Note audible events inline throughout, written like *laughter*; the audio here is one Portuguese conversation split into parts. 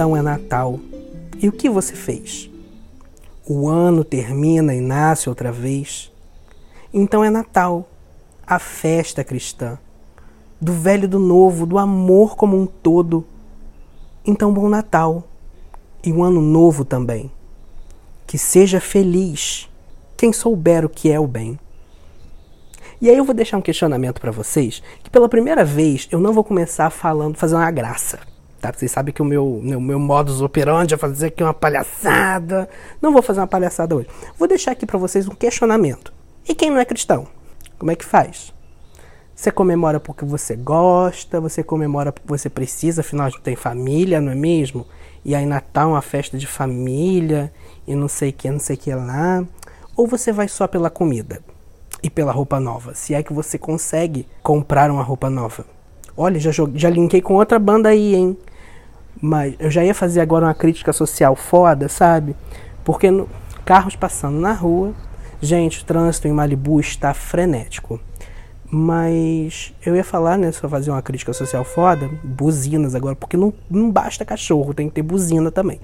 Então é Natal. E o que você fez? O ano termina e nasce outra vez. Então é Natal, a festa cristã, do velho e do novo, do amor como um todo. Então, bom Natal e um ano novo também. Que seja feliz quem souber o que é o bem. E aí eu vou deixar um questionamento para vocês, que pela primeira vez eu não vou começar falando, fazendo uma graça. Tá? Vocês sabem que o meu, meu, meu modus operandi é fazer aqui uma palhaçada. Não vou fazer uma palhaçada hoje. Vou deixar aqui para vocês um questionamento. E quem não é cristão? Como é que faz? Você comemora porque você gosta, você comemora porque você precisa, afinal tem família, não é mesmo? E aí Natal é uma festa de família e não sei o que, não sei o que lá. Ou você vai só pela comida e pela roupa nova? Se é que você consegue comprar uma roupa nova. Olha, já, já linkei com outra banda aí, hein? Mas eu já ia fazer agora uma crítica social foda, sabe? Porque no, carros passando na rua, gente, o trânsito em Malibu está frenético. Mas eu ia falar, né, só fazer uma crítica social foda, buzinas agora, porque não, não basta cachorro, tem que ter buzina também.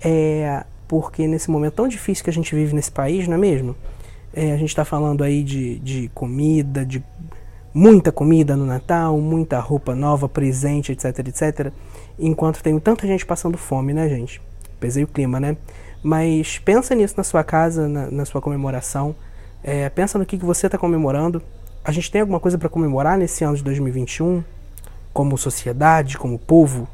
É, porque nesse momento tão difícil que a gente vive nesse país, não é mesmo? É, a gente está falando aí de, de comida, de muita comida no Natal, muita roupa nova, presente, etc, etc enquanto tem tanta gente passando fome, né, gente? Pesei o clima, né? Mas pensa nisso na sua casa, na, na sua comemoração. É, pensa no que, que você está comemorando. A gente tem alguma coisa para comemorar nesse ano de 2021? Como sociedade, como povo?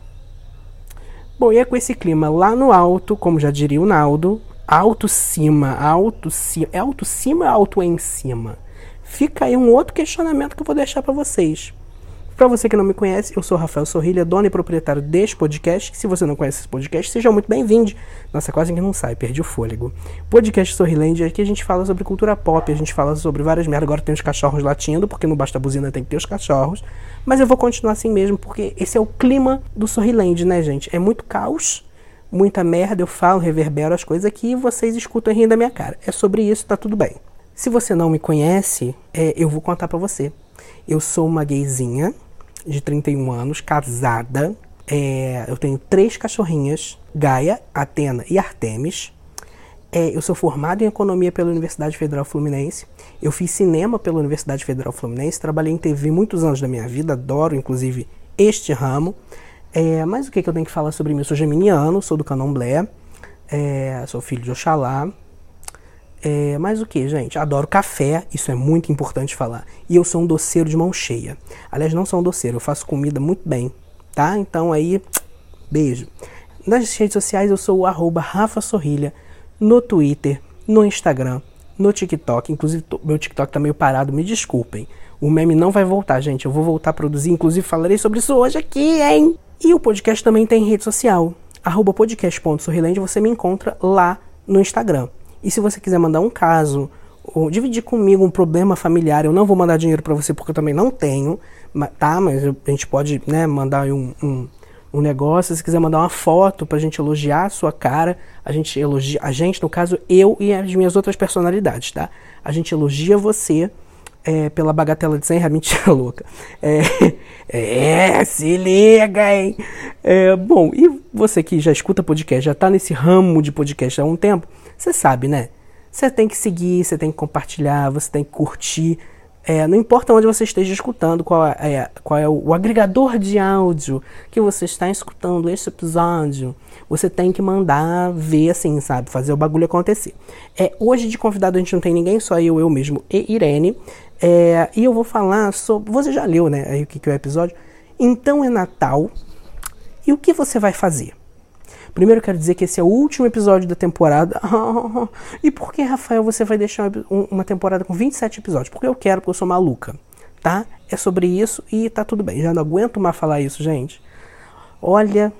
Bom, e é com esse clima lá no alto, como já diria o Naldo, alto cima, alto cima, é alto cima ou alto em cima? Fica aí um outro questionamento que eu vou deixar para vocês. Para você que não me conhece, eu sou Rafael Sorrilha, dono e proprietário deste podcast. Se você não conhece esse podcast, seja muito bem-vindo. Nossa, quase que não sai, perdi o fôlego. Podcast Sorrilândia, aqui a gente fala sobre cultura pop, a gente fala sobre várias merdas. Agora tem os cachorros latindo, porque não basta a buzina, tem que ter os cachorros. Mas eu vou continuar assim mesmo, porque esse é o clima do Sorriland, né, gente? É muito caos, muita merda, eu falo, reverbero as coisas aqui e vocês escutam riem da minha cara. É sobre isso, tá tudo bem. Se você não me conhece, é, eu vou contar para você. Eu sou uma gayzinha, de 31 anos, casada. É, eu tenho três cachorrinhas, Gaia, Atena e Artemis. É, eu sou formado em economia pela Universidade Federal Fluminense. Eu fiz cinema pela Universidade Federal Fluminense. Trabalhei em TV muitos anos da minha vida, adoro inclusive este ramo. É, mas o que, que eu tenho que falar sobre mim? Eu sou geminiano, sou do Candomblé, é, sou filho de Oxalá, é, mas o que, gente? Adoro café, isso é muito importante falar. E eu sou um doceiro de mão cheia. Aliás, não sou um doceiro, eu faço comida muito bem, tá? Então aí, beijo. Nas redes sociais eu sou o arroba Rafa Sorrilha, no Twitter, no Instagram, no TikTok. Inclusive, meu TikTok tá meio parado, me desculpem. O meme não vai voltar, gente. Eu vou voltar a produzir, inclusive falarei sobre isso hoje aqui, hein? E o podcast também tem rede social. Arroba podcast.sorrilende, você me encontra lá no Instagram. E se você quiser mandar um caso ou dividir comigo um problema familiar, eu não vou mandar dinheiro para você porque eu também não tenho, tá? Mas a gente pode, né, mandar um, um, um negócio. Se quiser mandar uma foto pra gente elogiar a sua cara, a gente elogia, a gente, no caso, eu e as minhas outras personalidades, tá? A gente elogia você é, pela bagatela de 100 reais. *laughs* Mentira louca. É, é, se liga, hein? É, bom, e você que já escuta podcast, já tá nesse ramo de podcast há um tempo, você sabe, né? Você tem que seguir, você tem que compartilhar, você tem que curtir. É, não importa onde você esteja escutando, qual é, qual é o, o, agregador de áudio que você está escutando este episódio, você tem que mandar ver assim, sabe? Fazer o bagulho acontecer. É, hoje de convidado a gente não tem ninguém, só eu, eu mesmo e Irene. É, e eu vou falar sobre. Você já leu, né? Aí o que, que é o episódio? Então é Natal. E o que você vai fazer? Primeiro quero dizer que esse é o último episódio da temporada. *laughs* e por que, Rafael, você vai deixar uma temporada com 27 episódios? Porque eu quero, porque eu sou maluca. Tá? É sobre isso e tá tudo bem. Já não aguento mais falar isso, gente. Olha,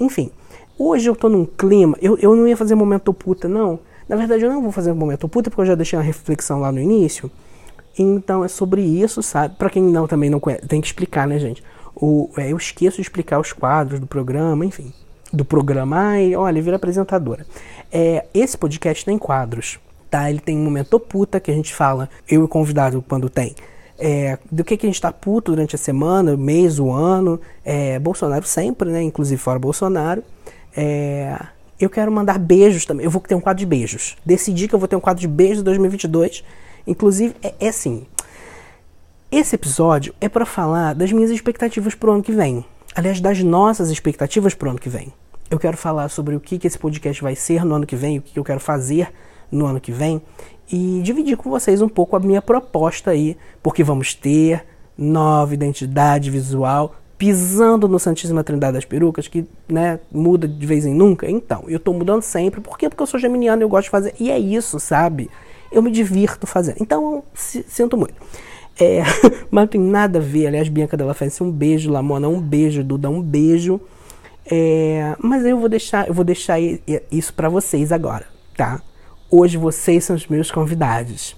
enfim. Hoje eu tô num clima. Eu, eu não ia fazer momento puta, não. Na verdade, eu não vou fazer momento puta porque eu já deixei uma reflexão lá no início. Então é sobre isso, sabe? Para quem não também não conhece, tem que explicar, né, gente? O, é, eu esqueço de explicar os quadros do programa, enfim do programa. Ai, olha, vira apresentadora. É, esse podcast tem quadros, tá? Ele tem um momento puta que a gente fala, eu e o convidado quando tem. É, do que, que a gente tá puto durante a semana, o mês, o ano. É, Bolsonaro sempre, né? Inclusive fora Bolsonaro. É, eu quero mandar beijos também. Eu vou ter um quadro de beijos. Decidi que eu vou ter um quadro de beijos em 2022. Inclusive, é, é assim. Esse episódio é para falar das minhas expectativas pro ano que vem. Aliás, das nossas expectativas pro ano que vem. Eu quero falar sobre o que, que esse podcast vai ser no ano que vem, o que, que eu quero fazer no ano que vem e dividir com vocês um pouco a minha proposta aí, porque vamos ter nova identidade visual pisando no Santíssima Trindade das Perucas, que né, muda de vez em nunca. Então, eu tô mudando sempre. Por quê? Porque eu sou geminiano e eu gosto de fazer. E é isso, sabe? Eu me divirto fazendo. Então, sinto muito. É, *laughs* mas não tem nada a ver. Aliás, Bianca Della Fence, um beijo. Lamona, um beijo. Duda, um beijo. É, mas eu vou deixar, eu vou deixar isso para vocês agora, tá? Hoje vocês são os meus convidados.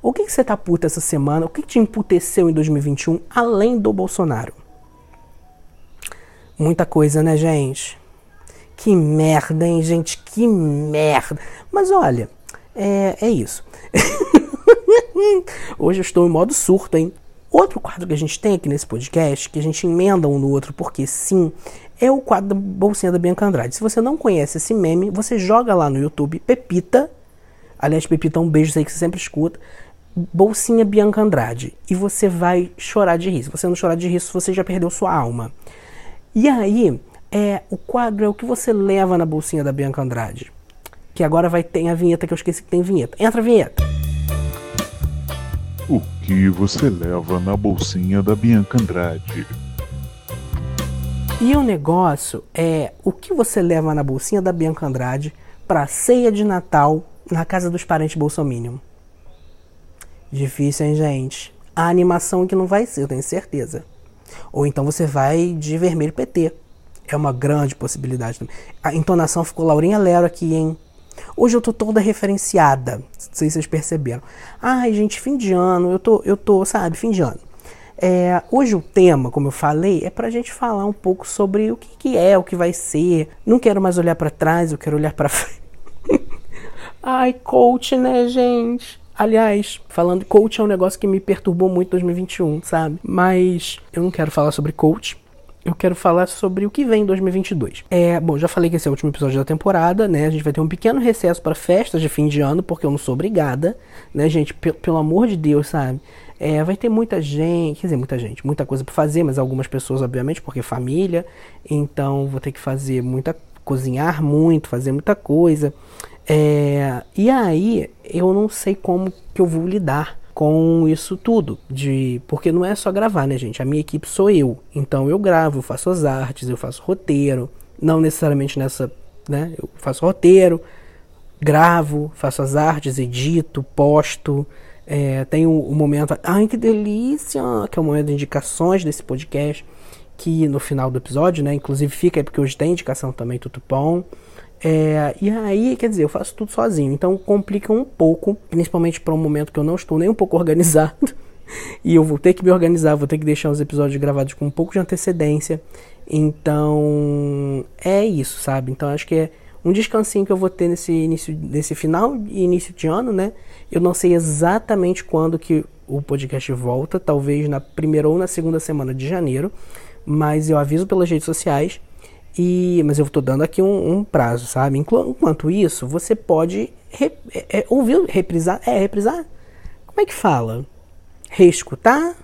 O que, que você tá puta essa semana? O que, que te emputeceu em 2021 além do Bolsonaro? Muita coisa, né, gente? Que merda, hein, gente? Que merda. Mas olha, é, é isso. *laughs* Hoje eu estou em modo surto, hein? Outro quadro que a gente tem aqui nesse podcast, que a gente emenda um no outro, porque sim, é o quadro da Bolsinha da Bianca Andrade. Se você não conhece esse meme, você joga lá no YouTube Pepita. Aliás, Pepita, um beijo, sei que você sempre escuta. Bolsinha Bianca Andrade. E você vai chorar de rir. Se você não chorar de rir, você já perdeu sua alma. E aí, é, o quadro é o que você leva na bolsinha da Bianca Andrade. Que agora vai ter a vinheta que eu esqueci que tem vinheta. Entra a vinheta. Que você leva na bolsinha da Bianca Andrade? E o negócio é o que você leva na bolsinha da Bianca Andrade para ceia de Natal na casa dos parentes Bolsominion. Difícil, hein, gente? A animação que não vai ser, eu tenho certeza. Ou então você vai de vermelho PT. É uma grande possibilidade também. A entonação ficou Laurinha Lero aqui, hein? Hoje eu tô toda referenciada. Não sei se vocês perceberam. Ai, gente, fim de ano. Eu tô, eu tô, sabe, fim de ano. É, hoje o tema, como eu falei, é pra gente falar um pouco sobre o que, que é, o que vai ser. Não quero mais olhar para trás, eu quero olhar para *laughs* frente. Ai, coach, né, gente? Aliás, falando coach é um negócio que me perturbou muito em 2021, sabe? Mas eu não quero falar sobre coach. Eu quero falar sobre o que vem em 2022. É, bom, já falei que esse é o último episódio da temporada, né? A gente vai ter um pequeno recesso para festas de fim de ano, porque eu não sou obrigada, né, gente? P pelo amor de Deus, sabe? É, vai ter muita gente, quer dizer, muita gente, muita coisa para fazer, mas algumas pessoas, obviamente, porque família. Então, vou ter que fazer muita, cozinhar muito, fazer muita coisa. É, e aí eu não sei como que eu vou lidar com isso tudo, de porque não é só gravar, né, gente? A minha equipe sou eu, então eu gravo, eu faço as artes, eu faço roteiro, não necessariamente nessa, né? Eu faço roteiro, gravo, faço as artes, edito, posto. É, tem o, momento, ai que delícia, que é o momento de indicações desse podcast, que no final do episódio, né? Inclusive fica aí porque hoje tem indicação também, tudo bom. É, e aí, quer dizer, eu faço tudo sozinho, então complica um pouco, principalmente para um momento que eu não estou nem um pouco *laughs* organizado. e eu vou ter que me organizar, vou ter que deixar os episódios gravados com um pouco de antecedência. Então, é isso, sabe? Então, acho que é um descansinho que eu vou ter nesse início, nesse final e início de ano, né? Eu não sei exatamente quando que o podcast volta, talvez na primeira ou na segunda semana de janeiro, mas eu aviso pelas redes sociais e, mas eu estou dando aqui um, um, prazo, sabe? Enquanto isso, você pode re, é, é, ouvir, reprisar. É, reprisar? Como é que fala? Reescutar?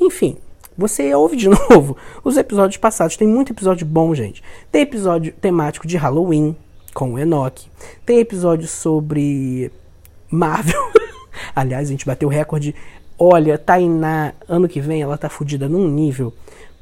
Enfim, você ouve de *laughs* novo os episódios passados. Tem muito episódio bom, gente. Tem episódio temático de Halloween com o Enoch. Tem episódio sobre Marvel. *laughs* Aliás, a gente bateu o recorde. Olha, Tainá, ano que vem, ela tá fodida num nível.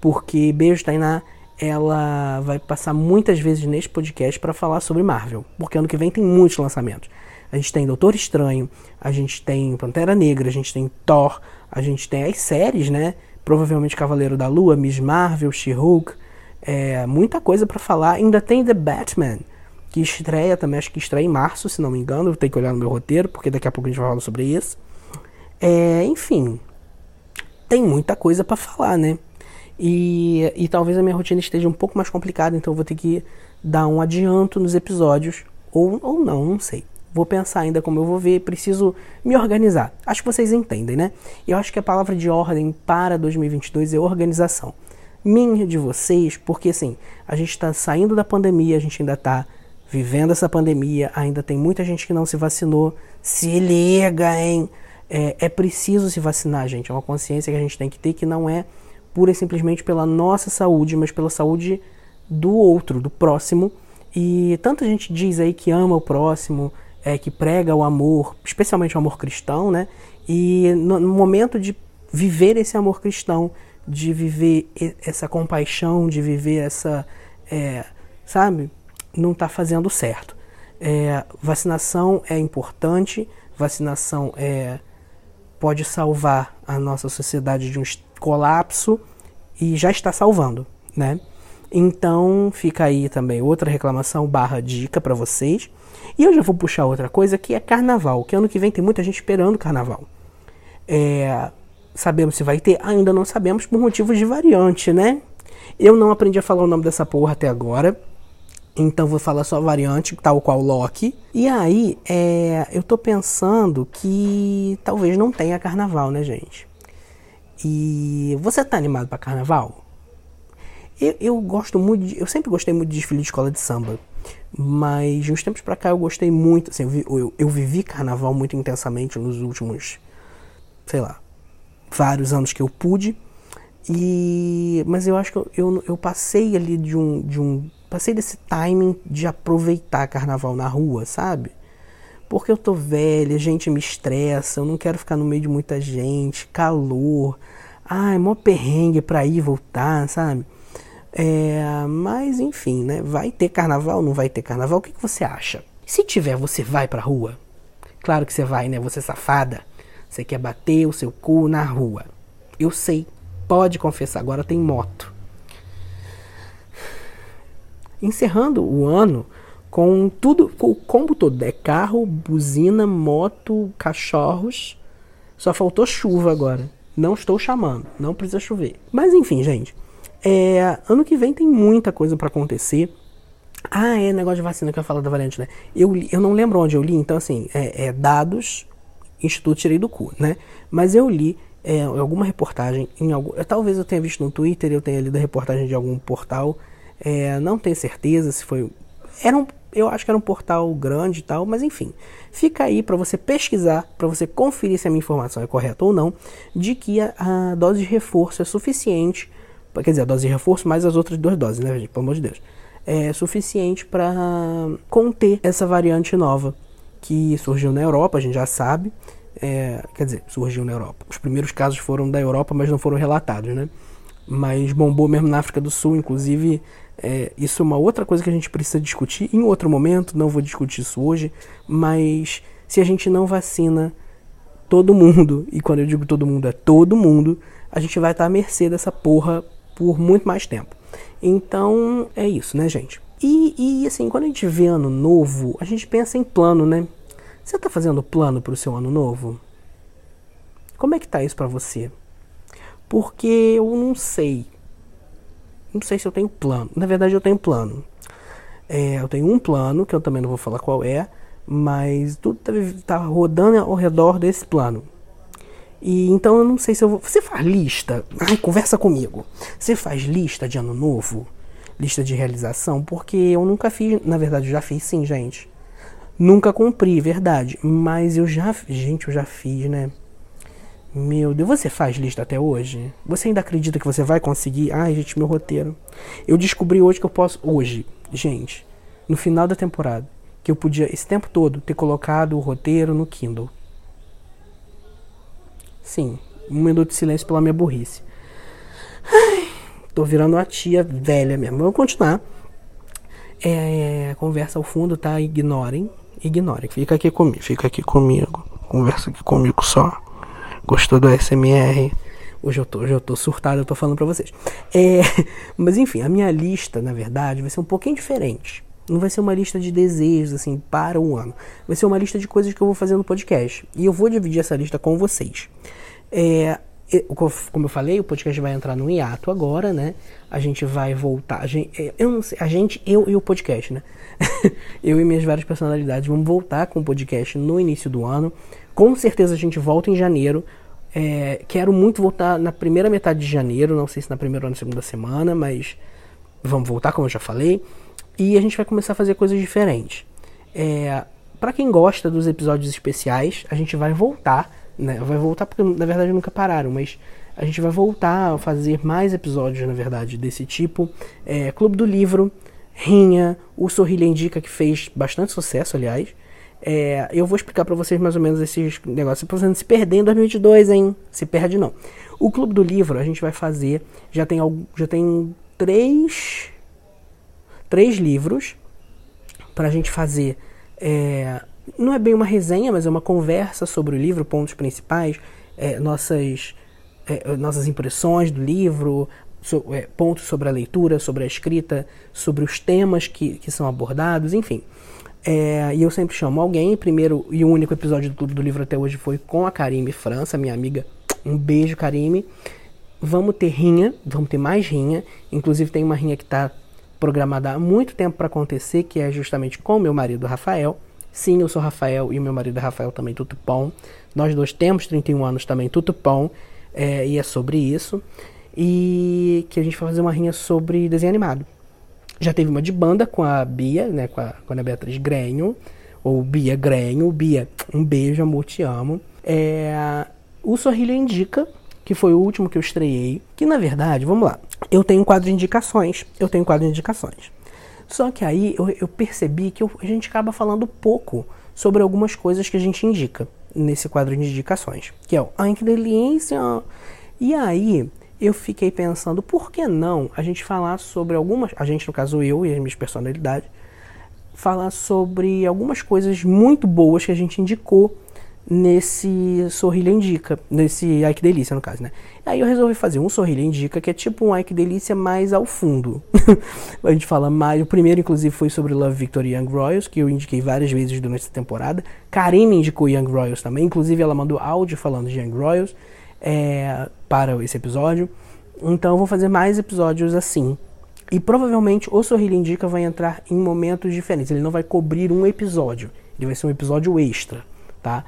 Porque, beijo, Tainá ela vai passar muitas vezes neste podcast para falar sobre Marvel, porque ano que vem tem muitos lançamentos. A gente tem Doutor Estranho, a gente tem Pantera Negra, a gente tem Thor, a gente tem as séries, né? Provavelmente Cavaleiro da Lua, Miss Marvel, She-Hulk, é, muita coisa para falar. Ainda tem The Batman, que estreia também, acho que estreia em março, se não me engano. Eu tenho que olhar no meu roteiro, porque daqui a pouco a gente vai falar sobre isso. É, enfim, tem muita coisa para falar, né? E, e talvez a minha rotina esteja um pouco mais complicada, então eu vou ter que dar um adianto nos episódios, ou, ou não, não sei. Vou pensar ainda como eu vou ver, preciso me organizar. Acho que vocês entendem, né? Eu acho que a palavra de ordem para 2022 é organização. minha de vocês, porque assim, a gente está saindo da pandemia, a gente ainda está vivendo essa pandemia, ainda tem muita gente que não se vacinou. Se liga, hein? É, é preciso se vacinar, gente. É uma consciência que a gente tem que ter que não é pura e simplesmente pela nossa saúde, mas pela saúde do outro, do próximo. E tanta gente diz aí que ama o próximo, é, que prega o amor, especialmente o amor cristão, né? E no, momento de viver esse amor cristão, de viver essa compaixão, de viver essa, é, sabe, não está fazendo certo. É, vacinação é importante, vacinação é, pode salvar a nossa sociedade de um colapso e já está salvando, né? Então fica aí também outra reclamação barra dica para vocês. E eu já vou puxar outra coisa que é carnaval, que ano que vem tem muita gente esperando carnaval. É, sabemos se vai ter? Ainda não sabemos por motivos de variante, né? Eu não aprendi a falar o nome dessa porra até agora. Então vou falar só variante, tal qual Loki. E aí, é, eu tô pensando que talvez não tenha carnaval, né, gente? E você tá animado para carnaval? Eu, eu, gosto muito, de, eu sempre gostei muito de desfile de escola de samba. Mas de uns tempos pra cá eu gostei muito, assim, eu, eu, eu vivi carnaval muito intensamente nos últimos, sei lá, vários anos que eu pude. E, mas eu acho que eu, eu, eu, passei ali de um, de um. Passei desse timing de aproveitar carnaval na rua, sabe? Porque eu tô velha, gente me estressa, eu não quero ficar no meio de muita gente, calor. Ai, mó perrengue pra ir e voltar, sabe? É, mas enfim, né? Vai ter carnaval, não vai ter carnaval? O que, que você acha? Se tiver, você vai pra rua? Claro que você vai, né? Você é safada. Você quer bater o seu cu na rua. Eu sei, pode confessar, agora tem moto. Encerrando o ano com tudo, com o combo todo. É carro, buzina, moto, cachorros. Só faltou chuva agora. Não estou chamando, não precisa chover. Mas enfim, gente. É, ano que vem tem muita coisa para acontecer. Ah, é negócio de vacina que eu falo da variante, né? Eu, eu não lembro onde eu li, então assim, é, é dados Instituto Tirei do Cu, né? Mas eu li é, alguma reportagem, em algum, talvez eu tenha visto no Twitter, eu tenha lido a reportagem de algum portal, é, não tenho certeza se foi. Era um, eu acho que era um portal grande e tal, mas enfim, fica aí para você pesquisar, para você conferir se a minha informação é correta ou não, de que a, a dose de reforço é suficiente, quer dizer, a dose de reforço mais as outras duas doses, né, gente, pelo amor de Deus, é suficiente para conter essa variante nova que surgiu na Europa, a gente já sabe. É, quer dizer, surgiu na Europa. Os primeiros casos foram da Europa, mas não foram relatados, né? Mas bombou mesmo na África do Sul, inclusive. É, isso é uma outra coisa que a gente precisa discutir em outro momento. Não vou discutir isso hoje, mas se a gente não vacina todo mundo, e quando eu digo todo mundo é todo mundo, a gente vai estar à mercê dessa porra por muito mais tempo. Então é isso, né, gente? E, e assim, quando a gente vê ano novo, a gente pensa em plano, né? Você está fazendo plano para o seu ano novo? Como é que tá isso para você? Porque eu não sei. Não sei se eu tenho plano. Na verdade, eu tenho plano. É, eu tenho um plano, que eu também não vou falar qual é, mas tudo tá, tá rodando ao redor desse plano. E então eu não sei se eu vou. Você faz lista? Ai, conversa comigo. Você faz lista de ano novo? Lista de realização? Porque eu nunca fiz. Na verdade, eu já fiz sim, gente. Nunca cumpri, verdade. Mas eu já. Gente, eu já fiz, né? Meu Deus, você faz lista até hoje? Você ainda acredita que você vai conseguir? Ai, gente, meu roteiro. Eu descobri hoje que eu posso. Hoje, gente, no final da temporada, que eu podia, esse tempo todo, ter colocado o roteiro no Kindle. Sim, um minuto de silêncio pela minha burrice. Ai, tô virando uma tia velha mesmo. Vamos continuar. É, conversa ao fundo, tá? Ignorem ignore. Fica aqui comigo, fica aqui comigo. Conversa aqui comigo só. Gostou do SMR? Hoje eu tô, hoje eu tô surtado, eu tô falando pra vocês. É, *laughs* mas enfim, a minha lista, na verdade, vai ser um pouquinho diferente. Não vai ser uma lista de desejos, assim, para um ano. Vai ser uma lista de coisas que eu vou fazer no podcast. E eu vou dividir essa lista com vocês. É, como eu falei, o podcast vai entrar no hiato agora, né? A gente vai voltar. A gente, é, eu não sei, a gente, eu e o podcast, né? *laughs* eu e minhas várias personalidades vamos voltar com o podcast no início do ano. Com certeza a gente volta em janeiro. É, quero muito voltar na primeira metade de janeiro, não sei se na primeira ou na segunda semana, mas vamos voltar, como eu já falei. E a gente vai começar a fazer coisas diferentes. É, para quem gosta dos episódios especiais, a gente vai voltar, né? Vai voltar porque na verdade nunca pararam, mas a gente vai voltar a fazer mais episódios, na verdade, desse tipo. É, Clube do Livro, Rinha, o Sorrilha Indica, que fez bastante sucesso, aliás. É, eu vou explicar para vocês mais ou menos esses negócios. Pra você não se perder em 2022, hein? Se perde não. O Clube do Livro a gente vai fazer. Já tem, já tem três, três livros para a gente fazer. É, não é bem uma resenha, mas é uma conversa sobre o livro, pontos principais, é, nossas, é, nossas impressões do livro, so, é, pontos sobre a leitura, sobre a escrita, sobre os temas que, que são abordados, enfim. É, e eu sempre chamo alguém. Primeiro e o único episódio do Clube do Livro até hoje foi com a Karime França, minha amiga. Um beijo, Karime. Vamos ter rinha, vamos ter mais rinha. Inclusive tem uma rinha que está programada há muito tempo para acontecer, que é justamente com meu marido Rafael. Sim, eu sou Rafael e o meu marido Rafael também tutupom. Nós dois temos 31 anos também tutupom. É, e é sobre isso. E que a gente vai fazer uma rinha sobre desenho animado. Já teve uma de banda com a Bia, né? Com a, com a Beatriz Grenho. Ou Bia Grenho. Bia, um beijo, amor, te amo. É, o Sorrilho Indica, que foi o último que eu estreiei. Que na verdade, vamos lá. Eu tenho um quadro de indicações. Eu tenho um quadro de indicações. Só que aí eu, eu percebi que eu, a gente acaba falando pouco sobre algumas coisas que a gente indica nesse quadro de indicações. Que é o Ai que delícia! E aí eu fiquei pensando, por que não a gente falar sobre algumas, a gente no caso eu e as minhas personalidades, falar sobre algumas coisas muito boas que a gente indicou nesse Sorrilha Indica, nesse Ai Que Delícia no caso, né? Aí eu resolvi fazer um Sorrilha Indica que é tipo um Ai Que Delícia mais ao fundo. *laughs* a gente fala mais, o primeiro inclusive foi sobre Love Victory Young Royals, que eu indiquei várias vezes durante essa temporada. Karine indicou Young Royals também, inclusive ela mandou áudio falando de Young Royals é, para esse episódio. Então eu vou fazer mais episódios assim. E provavelmente o Sorrilha Indica vai entrar em momentos diferentes. Ele não vai cobrir um episódio. Ele vai ser um episódio extra, tá?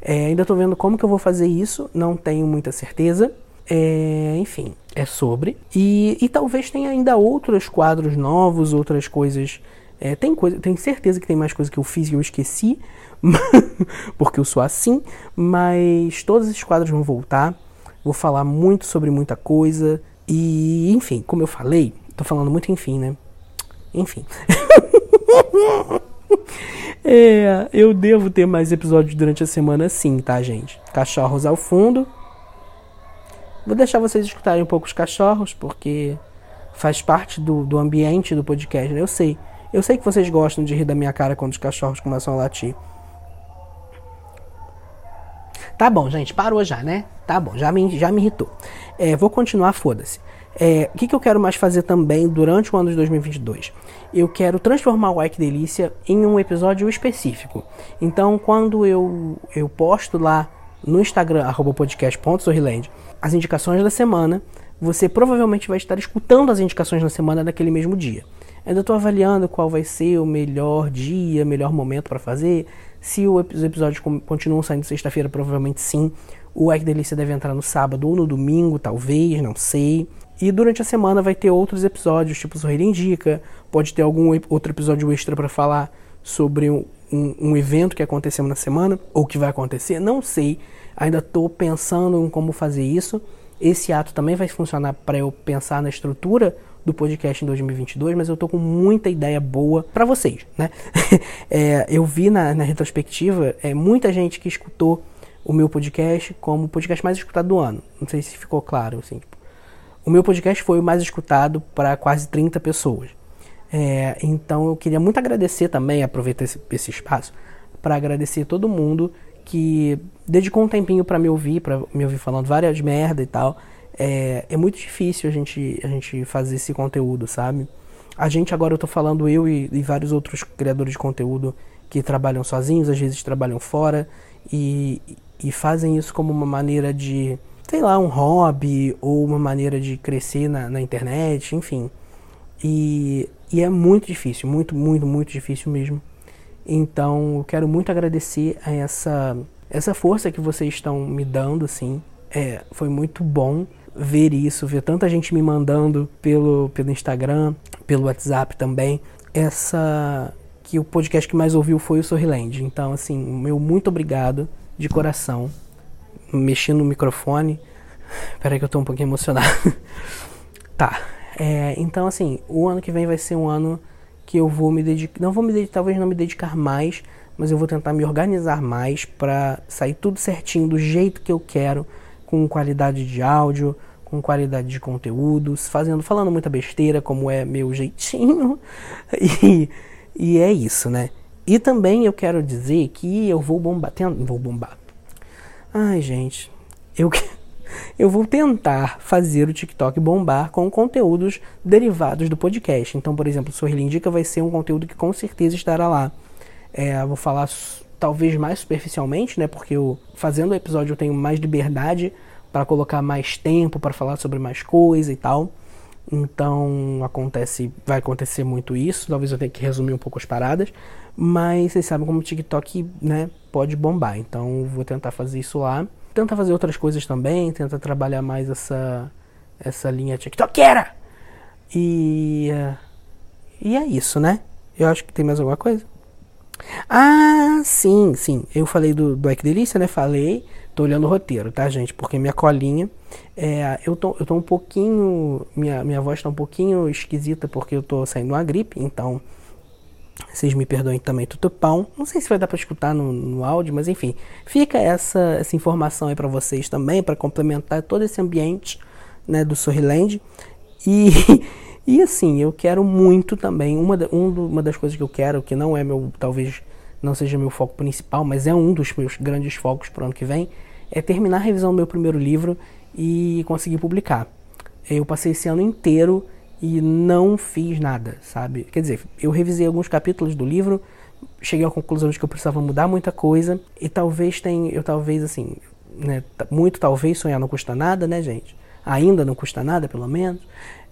É, ainda estou vendo como que eu vou fazer isso. Não tenho muita certeza. É, enfim, é sobre. E, e talvez tenha ainda outros quadros novos, outras coisas. É, tem coisa, tenho certeza que tem mais coisa que eu fiz e eu esqueci, *laughs* porque eu sou assim. Mas todos esses quadros vão voltar. Vou falar muito sobre muita coisa. E, enfim, como eu falei, tô falando muito enfim, né? Enfim. *laughs* é, eu devo ter mais episódios durante a semana sim, tá, gente? Cachorros ao fundo. Vou deixar vocês escutarem um pouco os cachorros, porque faz parte do, do ambiente do podcast, né? Eu sei. Eu sei que vocês gostam de rir da minha cara quando os cachorros começam a latir. Tá bom, gente, parou já, né? Tá bom, já me, já me irritou. É, vou continuar, foda-se. É, o que, que eu quero mais fazer também durante o ano de 2022? Eu quero transformar o Ike Delícia em um episódio específico. Então, quando eu, eu posto lá no Instagram, podcast.sorriland, as indicações da semana, você provavelmente vai estar escutando as indicações da semana naquele mesmo dia. Ainda estou avaliando qual vai ser o melhor dia, melhor momento para fazer. Se os episódios continuam saindo sexta-feira, provavelmente sim. O Ai Delícia deve entrar no sábado ou no domingo, talvez, não sei. E durante a semana vai ter outros episódios, tipo Sorrir Indica. Pode ter algum outro episódio extra para falar sobre um, um, um, evento que aconteceu na semana, ou que vai acontecer, não sei. Ainda estou pensando em como fazer isso. Esse ato também vai funcionar para eu pensar na estrutura do podcast em 2022, mas eu tô com muita ideia boa para vocês, né? *laughs* é, eu vi na, na retrospectiva é, muita gente que escutou o meu podcast como o podcast mais escutado do ano. Não sei se ficou claro, assim. Tipo, o meu podcast foi o mais escutado para quase 30 pessoas. É, então eu queria muito agradecer também, aproveitar esse, esse espaço, para agradecer todo mundo que dedicou um tempinho para me ouvir, para me ouvir falando várias merda e tal é, é muito difícil a gente, a gente fazer esse conteúdo, sabe? A gente agora, eu tô falando eu e, e vários outros criadores de conteúdo que trabalham sozinhos, às vezes trabalham fora e, e fazem isso como uma maneira de, sei lá, um hobby ou uma maneira de crescer na, na internet, enfim. E, e é muito difícil, muito, muito, muito difícil mesmo. Então eu quero muito agradecer a essa, essa força que vocês estão me dando, assim, É, foi muito bom ver isso, ver tanta gente me mandando pelo, pelo Instagram, pelo WhatsApp também. Essa que o podcast que mais ouviu foi o Sorriland. Então, assim, meu muito obrigado de coração. Mexendo no microfone. *laughs* Peraí que eu tô um pouquinho emocionado. *laughs* tá. É, então, assim, o ano que vem vai ser um ano que eu vou me dedicar. Não vou me dedicar, talvez não me dedicar mais, mas eu vou tentar me organizar mais para sair tudo certinho do jeito que eu quero, com qualidade de áudio, com qualidade de conteúdos, fazendo, falando muita besteira, como é meu jeitinho. *laughs* E, e é isso, né? E também eu quero dizer que eu vou bombar. Tem, vou bombar. Ai, gente. Eu, *laughs* eu vou tentar fazer o TikTok bombar com conteúdos derivados do podcast. Então, por exemplo, o Sorrilha Indica vai ser um conteúdo que com certeza estará lá. É, vou falar talvez mais superficialmente, né? Porque eu, fazendo o episódio eu tenho mais liberdade para colocar mais tempo para falar sobre mais coisa e tal. Então acontece, vai acontecer muito isso. Talvez eu tenha que resumir um pouco as paradas, mas vocês sabem como o TikTok, né, pode bombar. Então vou tentar fazer isso lá. Tentar fazer outras coisas também, tentar trabalhar mais essa essa linha TikTokera. E e é isso, né? Eu acho que tem mais alguma coisa. Ah, sim, sim. Eu falei do, Ike Delícia, né? Falei. Tô olhando o roteiro, tá, gente? Porque minha colinha. É, eu, tô, eu tô um pouquinho. Minha, minha voz tá um pouquinho esquisita porque eu tô saindo uma gripe, então. Vocês me perdoem também, tutupão. Não sei se vai dar para escutar no, no áudio, mas enfim. Fica essa, essa informação aí para vocês também, para complementar todo esse ambiente né, do Sorriland. E, *laughs* e assim, eu quero muito também. Uma, um, uma das coisas que eu quero, que não é meu, talvez não seja meu foco principal, mas é um dos meus grandes focos para o ano que vem, é terminar a revisão do meu primeiro livro e conseguir publicar. Eu passei esse ano inteiro e não fiz nada, sabe? Quer dizer, eu revisei alguns capítulos do livro, cheguei à conclusão de que eu precisava mudar muita coisa e talvez tenha, eu talvez assim, né, muito talvez sonhar não custa nada, né, gente? Ainda não custa nada, pelo menos.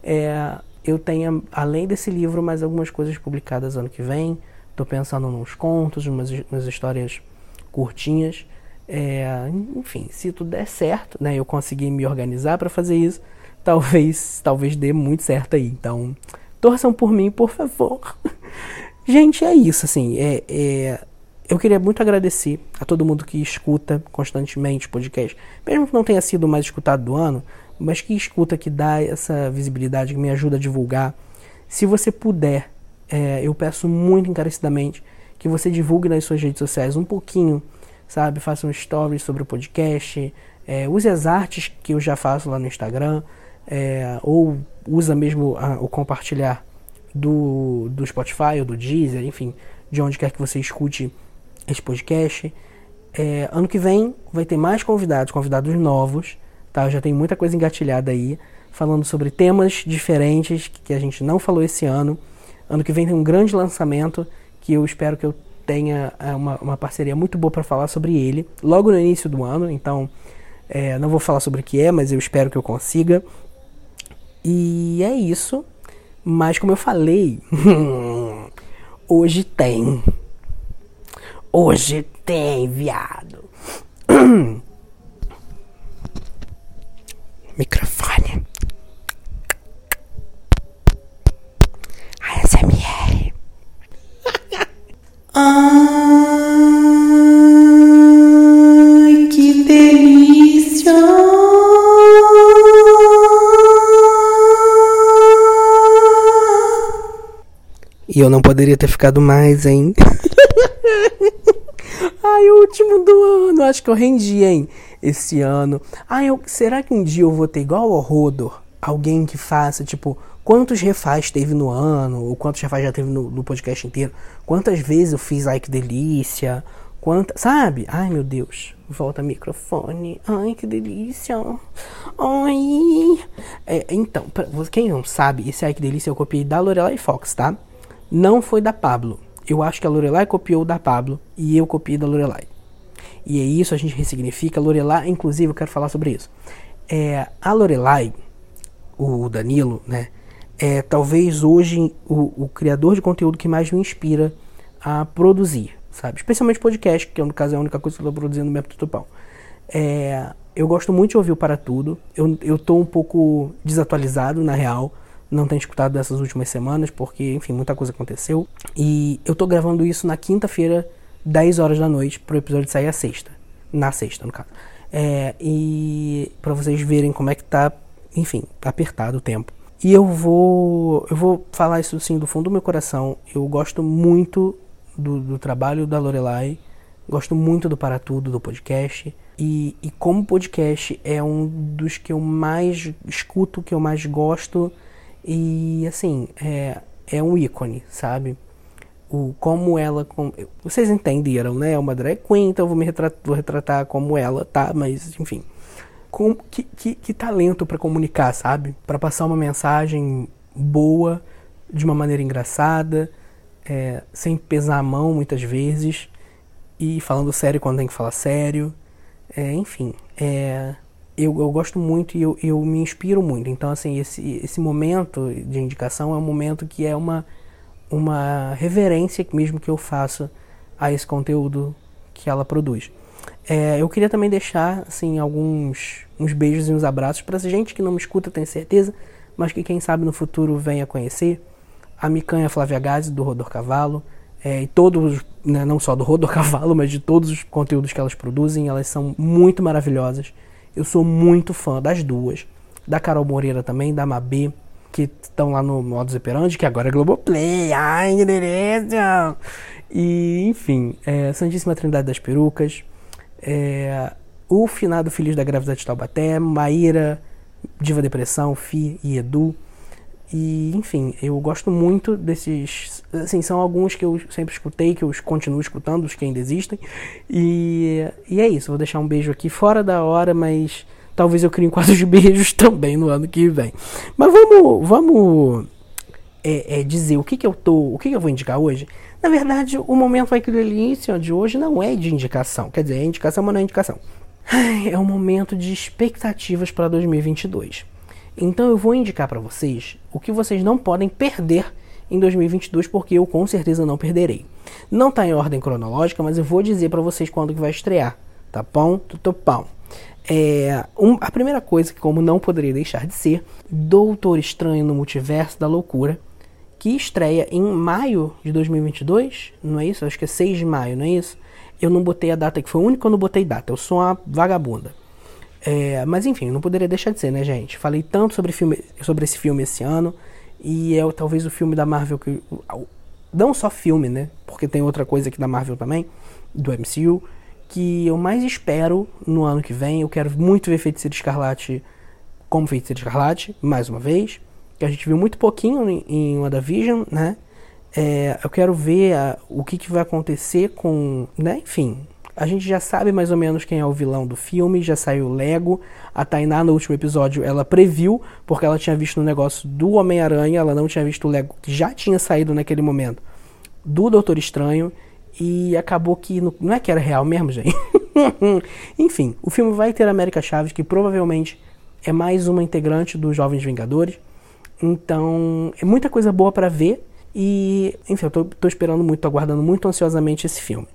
É, eu tenha, além desse livro, mais algumas coisas publicadas ano que vem. Estou pensando nos contos, umas, umas histórias curtinhas. É, enfim, se tudo der certo, né, eu conseguir me organizar para fazer isso, talvez, talvez dê muito certo aí. Então, torçam por mim, por favor. *laughs* Gente, é isso, assim, é, é, eu queria muito agradecer a todo mundo que escuta constantemente o podcast, mesmo que não tenha sido o mais escutado do ano, mas que escuta, que dá essa visibilidade, que me ajuda a divulgar. Se você puder é, eu peço muito encarecidamente que você divulgue nas suas redes sociais um pouquinho, sabe? Faça um story sobre o podcast, é, use as artes que eu já faço lá no Instagram, é, ou usa mesmo a, o compartilhar do, do Spotify ou do Deezer, enfim, de onde quer que você escute esse podcast. É, ano que vem vai ter mais convidados, convidados novos, tá? Já tenho muita coisa engatilhada aí, falando sobre temas diferentes que a gente não falou esse ano. Ano que vem tem um grande lançamento que eu espero que eu tenha é, uma, uma parceria muito boa para falar sobre ele logo no início do ano. Então, é, não vou falar sobre o que é, mas eu espero que eu consiga. E é isso. Mas como eu falei, *laughs* hoje tem. Hoje tem, viado. *clears throat* Microfone. Ai, que delícia! E eu não poderia ter ficado mais, hein? *laughs* Ai, o último do ano. Acho que eu rendi, hein? Esse ano. Ai, eu, será que um dia eu vou ter igual ao Rodor? Alguém que faça, tipo, quantos refaz teve no ano, ou quantos refaz já teve no, no podcast inteiro, quantas vezes eu fiz ai que delícia, quanta, sabe? Ai meu Deus, volta microfone, ai que delícia, ai. É, então, pra, quem não sabe, esse ai que delícia eu copiei da Lorelai Fox, tá? Não foi da Pablo. Eu acho que a Lorelai copiou da Pablo e eu copiei da Lorelai. E é isso, a gente ressignifica. Lorelai, inclusive, eu quero falar sobre isso. É, a Lorelai, o Danilo, né? É talvez hoje o, o, criador de conteúdo que mais me inspira a produzir, sabe? Especialmente podcast, que no caso é a única coisa que eu estou produzindo no meu tutupão. É, eu gosto muito de ouvir o Para Tudo. Eu, eu tô um pouco desatualizado, na real. Não tenho escutado dessas últimas semanas, porque, enfim, muita coisa aconteceu. E eu tô gravando isso na quinta-feira, 10 horas da noite, pro episódio sair a sexta. Na sexta, no caso. É, e para vocês verem como é que tá, enfim, apertado o tempo. E eu vou, eu vou falar isso assim do fundo do meu coração. Eu gosto muito do, do trabalho da Lorelai, gosto muito do Para Tudo, do podcast. E, e como podcast é um dos que eu mais escuto, que eu mais gosto. E assim, é, é um ícone, sabe? O, como ela. Com, vocês entenderam, né? É uma drag queen, então eu vou me retratar, vou retratar como ela, tá? Mas, enfim. Com, que, que, que talento para comunicar, sabe? Para passar uma mensagem boa, de uma maneira engraçada, é, sem pesar a mão muitas vezes, e falando sério quando tem que falar sério. É, enfim, é, eu, eu, gosto muito e eu, eu, me inspiro muito. Então, assim, esse, esse momento de indicação é um momento que é uma, uma reverência mesmo que eu faço a esse conteúdo que ela produz. É, eu queria também deixar assim alguns uns beijos e uns abraços para gente que não me escuta, tenho certeza, mas que quem sabe no futuro venha conhecer. A Micanha Flávia Gazzi, do Rodor Cavalo, é, e todos, né, não só do Rodo *laughs* Cavalo, mas de todos os conteúdos que elas produzem, elas são muito maravilhosas. Eu sou muito fã das duas. Da Carol Moreira também, da Mabê, que estão lá no Modus Operandi, que agora é Globoplay. Ai, que delícia! E, enfim, é, Santíssima Trindade das Perucas, é, o finado Filhos da Grávida de Taubaté, Maíra, Diva Depressão, Fi e Edu. E, enfim, eu gosto muito desses. Assim, são alguns que eu sempre escutei, que eu continuo escutando, os que ainda existem. E, e é isso, vou deixar um beijo aqui fora da hora, mas talvez eu crie um quadro de beijos *laughs* também no ano que vem. Mas vamos, vamos é, é, dizer o que, que eu tô. O que, que eu vou indicar hoje. Na verdade, o momento delícia de hoje não é de indicação. Quer dizer, é indicação, mas não é indicação. É um momento de expectativas para 2022. Então eu vou indicar para vocês o que vocês não podem perder em 2022, porque eu com certeza não perderei. Não está em ordem cronológica, mas eu vou dizer para vocês quando que vai estrear. Tá bom? Tudo pão. É, um, a primeira coisa que, como não poderia deixar de ser, Doutor Estranho no Multiverso da Loucura, que estreia em maio de 2022, não é isso? Acho que é 6 de maio, não é isso? Eu não botei a data, que foi o único que eu não botei data. Eu sou uma vagabunda. É, mas enfim, não poderia deixar de ser, né, gente? Falei tanto sobre, filme, sobre esse filme esse ano. E é talvez o filme da Marvel que. Não só filme, né? Porque tem outra coisa aqui da Marvel também, do MCU, que eu mais espero no ano que vem. Eu quero muito ver Feiticeiro Escarlate como Feiticeiro Escarlate, mais uma vez. Que a gente viu muito pouquinho em, em WandaVision, né? É, eu quero ver a, o que, que vai acontecer com. Né? Enfim, a gente já sabe mais ou menos quem é o vilão do filme, já saiu o Lego. A Tainá, no último episódio, ela previu, porque ela tinha visto o negócio do Homem-Aranha, ela não tinha visto o Lego que já tinha saído naquele momento do Doutor Estranho. E acabou que. Não é que era real mesmo, gente. *laughs* Enfim, o filme vai ter a América Chaves, que provavelmente é mais uma integrante dos Jovens Vingadores. Então, é muita coisa boa para ver. E, enfim, eu tô, tô esperando muito, tô aguardando muito ansiosamente esse filme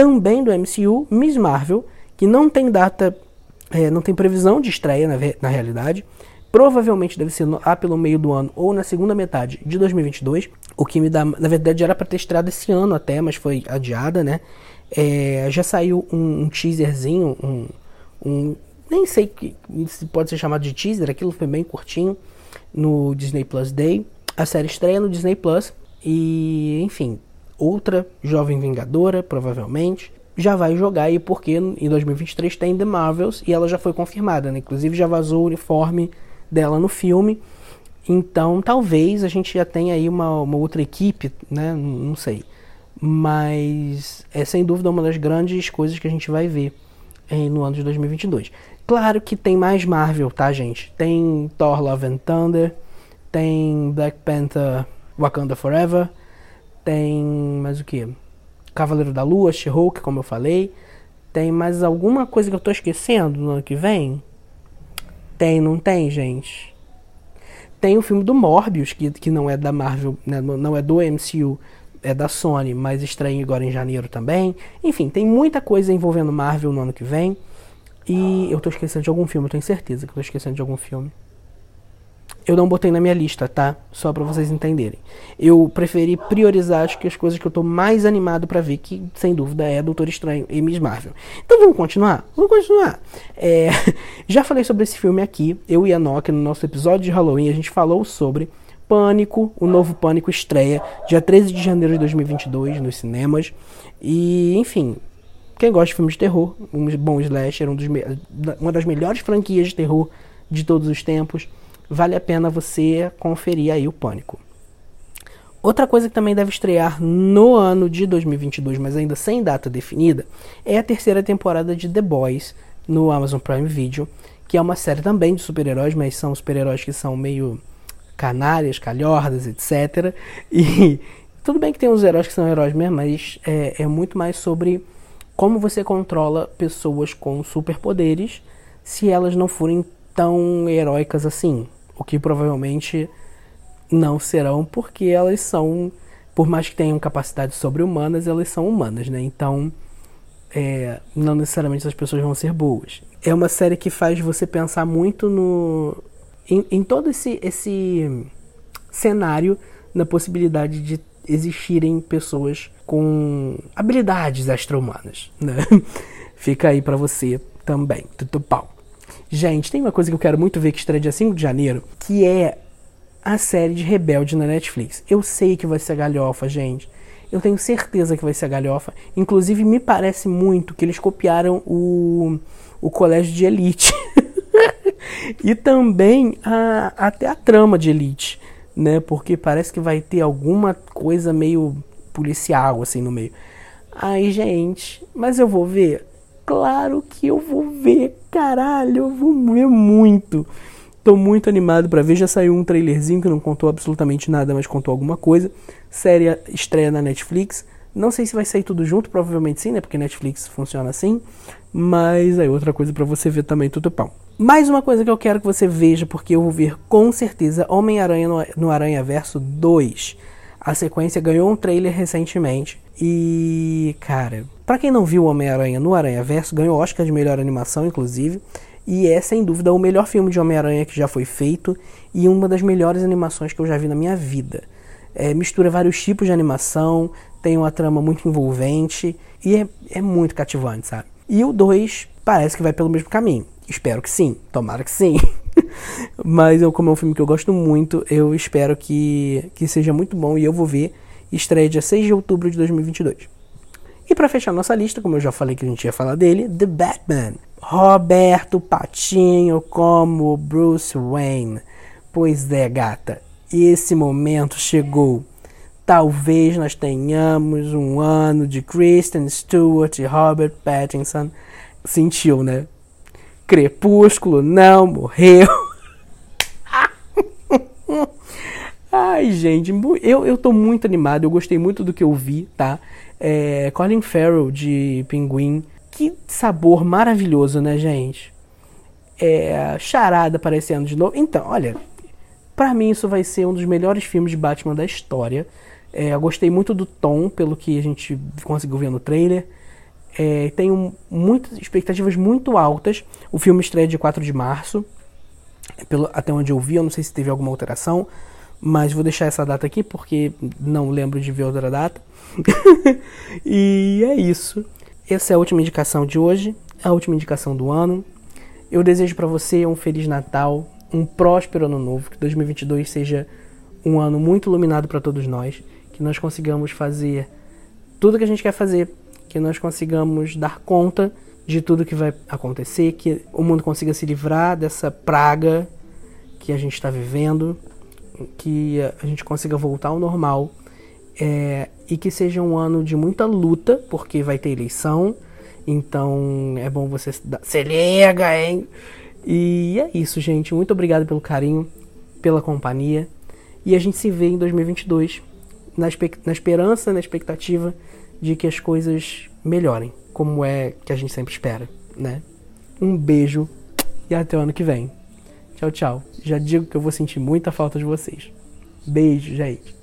também do MCU, Miss Marvel, que não tem data, é, não tem previsão de estreia na, na realidade. Provavelmente deve ser lá pelo meio do ano ou na segunda metade de 2022. O que me dá. Na verdade, era para ter estreado esse ano até, mas foi adiada, né? É, já saiu um, um teaserzinho, um, um, Nem sei se pode ser chamado de teaser, aquilo foi bem curtinho no Disney Plus Day. A série estreia no Disney Plus. E, enfim, outra jovem vingadora, provavelmente, já vai jogar aí porque em 2023 tem The Marvels e ela já foi confirmada, né? Inclusive já vazou o uniforme dela no filme. Então talvez a gente já tenha aí uma, uma outra equipe, né? Não sei. Mas é sem dúvida uma das grandes coisas que a gente vai ver no ano de 2022. Claro que tem mais Marvel, tá, gente? Tem Thor Love and Thunder, tem Black Panther Wakanda Forever, tem mais o que? Cavaleiro da Lua, She-Hulk, como eu falei. Tem mais alguma coisa que eu tô esquecendo no ano que vem? Tem, não tem, gente? Tem o filme do Morbius, que, que não é da Marvel, né, não é do MCU, é da Sony, mas estreia agora em janeiro também. Enfim, tem muita coisa envolvendo Marvel no ano que vem. E eu tô esquecendo de algum filme, eu tenho certeza que eu tô esquecendo de algum filme. Eu não botei na minha lista, tá? Só para vocês entenderem. Eu preferi priorizar acho que as coisas que eu tô mais animado para ver, que sem dúvida é Doutor Estranho e Miss Marvel. Então vamos continuar? Vamos continuar. É, *laughs* já falei sobre esse filme aqui, eu e a Nokia, no nosso episódio de Halloween, a gente falou sobre Pânico, o novo Pânico estreia dia 13 de janeiro de 2022 nos cinemas. E, enfim, quem gosta de filmes de terror, um bom slasher, um dos uma das melhores franquias de terror de todos os tempos, vale a pena você conferir aí o Pânico. Outra coisa que também deve estrear no ano de 2022, mas ainda sem data definida, é a terceira temporada de The Boys no Amazon Prime Video, que é uma série também de super-heróis, mas são super-heróis que são meio canárias, calhordas, etc. E tudo bem que tem uns heróis que são heróis mesmo, mas é, é muito mais sobre como você controla pessoas com superpoderes se elas não forem tão heróicas assim. O que provavelmente não serão, porque elas são, por mais que tenham capacidades sobre-humanas, elas são humanas, né? Então, é, não necessariamente as pessoas vão ser boas. É uma série que faz você pensar muito no. em, em todo esse, esse cenário, na possibilidade de existirem pessoas com habilidades extra-humanas, né? *laughs* Fica aí para você também, tudo pau. Gente, tem uma coisa que eu quero muito ver que estreia dia 5 de janeiro, que é a série de Rebelde na Netflix. Eu sei que vai ser galhofa, gente. Eu tenho certeza que vai ser galhofa. Inclusive, me parece muito que eles copiaram o, o Colégio de Elite. *laughs* e também a, até a trama de Elite né? Porque parece que vai ter alguma coisa meio policial assim no meio. Ai, gente, mas eu vou ver? Claro que eu vou ver, caralho, eu vou ver muito. Tô muito animado para ver. Já saiu um trailerzinho que não contou absolutamente nada, mas contou alguma coisa. Série estreia na Netflix. Não sei se vai sair tudo junto, provavelmente sim, né? Porque Netflix funciona assim. Mas aí outra coisa para você ver também, tudo pão. Mais uma coisa que eu quero que você veja, porque eu vou ver com certeza Homem-Aranha no, no Aranha Verso 2. A sequência ganhou um trailer recentemente. E, cara, para quem não viu Homem-Aranha no Aranha Verso, ganhou Oscar de melhor animação, inclusive. E é, sem dúvida, o melhor filme de Homem-Aranha que já foi feito. E uma das melhores animações que eu já vi na minha vida. É, mistura vários tipos de animação, tem uma trama muito envolvente e é, é muito cativante, sabe? E o 2 parece que vai pelo mesmo caminho. Espero que sim, tomara que sim. *laughs* Mas eu, como é um filme que eu gosto muito, eu espero que, que seja muito bom e eu vou ver. Estreia dia 6 de outubro de 2022. E para fechar nossa lista, como eu já falei que a gente ia falar dele, The Batman. Roberto Patinho como Bruce Wayne. Pois é, gata, esse momento chegou. Talvez nós tenhamos um ano de Kristen Stewart e Robert Pattinson. Sentiu, né? Crepúsculo não morreu. Ai, gente, eu, eu tô muito animado, eu gostei muito do que eu vi, tá? É, Colin Farrell de Pinguim. Que sabor maravilhoso, né, gente? É, charada aparecendo de novo. Então, olha, para mim isso vai ser um dos melhores filmes de Batman da história. É, eu gostei muito do tom, pelo que a gente conseguiu ver no trailer. É, tenho muitas expectativas muito altas. O filme estreia de 4 de março. Pelo, até onde eu vi, eu não sei se teve alguma alteração. Mas vou deixar essa data aqui porque não lembro de ver outra data. *laughs* e é isso. Essa é a última indicação de hoje, a última indicação do ano. Eu desejo para você um feliz Natal, um próspero ano novo, que 2022 seja um ano muito iluminado para todos nós, que nós consigamos fazer tudo que a gente quer fazer que nós consigamos dar conta de tudo que vai acontecer, que o mundo consiga se livrar dessa praga que a gente está vivendo, que a gente consiga voltar ao normal é, e que seja um ano de muita luta, porque vai ter eleição, então é bom você se liga, hein? E é isso, gente. Muito obrigado pelo carinho, pela companhia. E a gente se vê em 2022 na, na esperança, na expectativa de que as coisas melhorem, como é que a gente sempre espera, né? Um beijo e até o ano que vem. Tchau, tchau. Já digo que eu vou sentir muita falta de vocês. Beijo, gente.